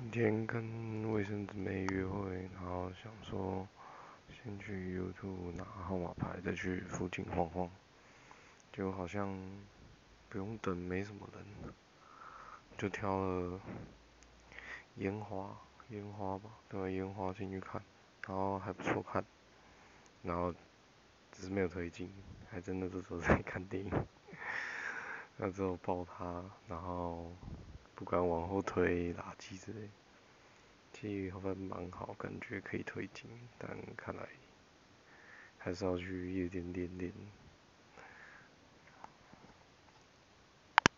今天跟卫生纸妹约会，然后想说先去 YouTube 拿号码牌，再去附近晃晃，就好像不用等，没什么人，就挑了烟花，烟花吧，对，烟花进去看，然后还不错看，然后只是没有推进，还真的这时候在看电影，那之后抱他，然后。不敢往后推垃圾之类，其实好像蛮好，感觉可以推进，但看来还是要去夜店练练。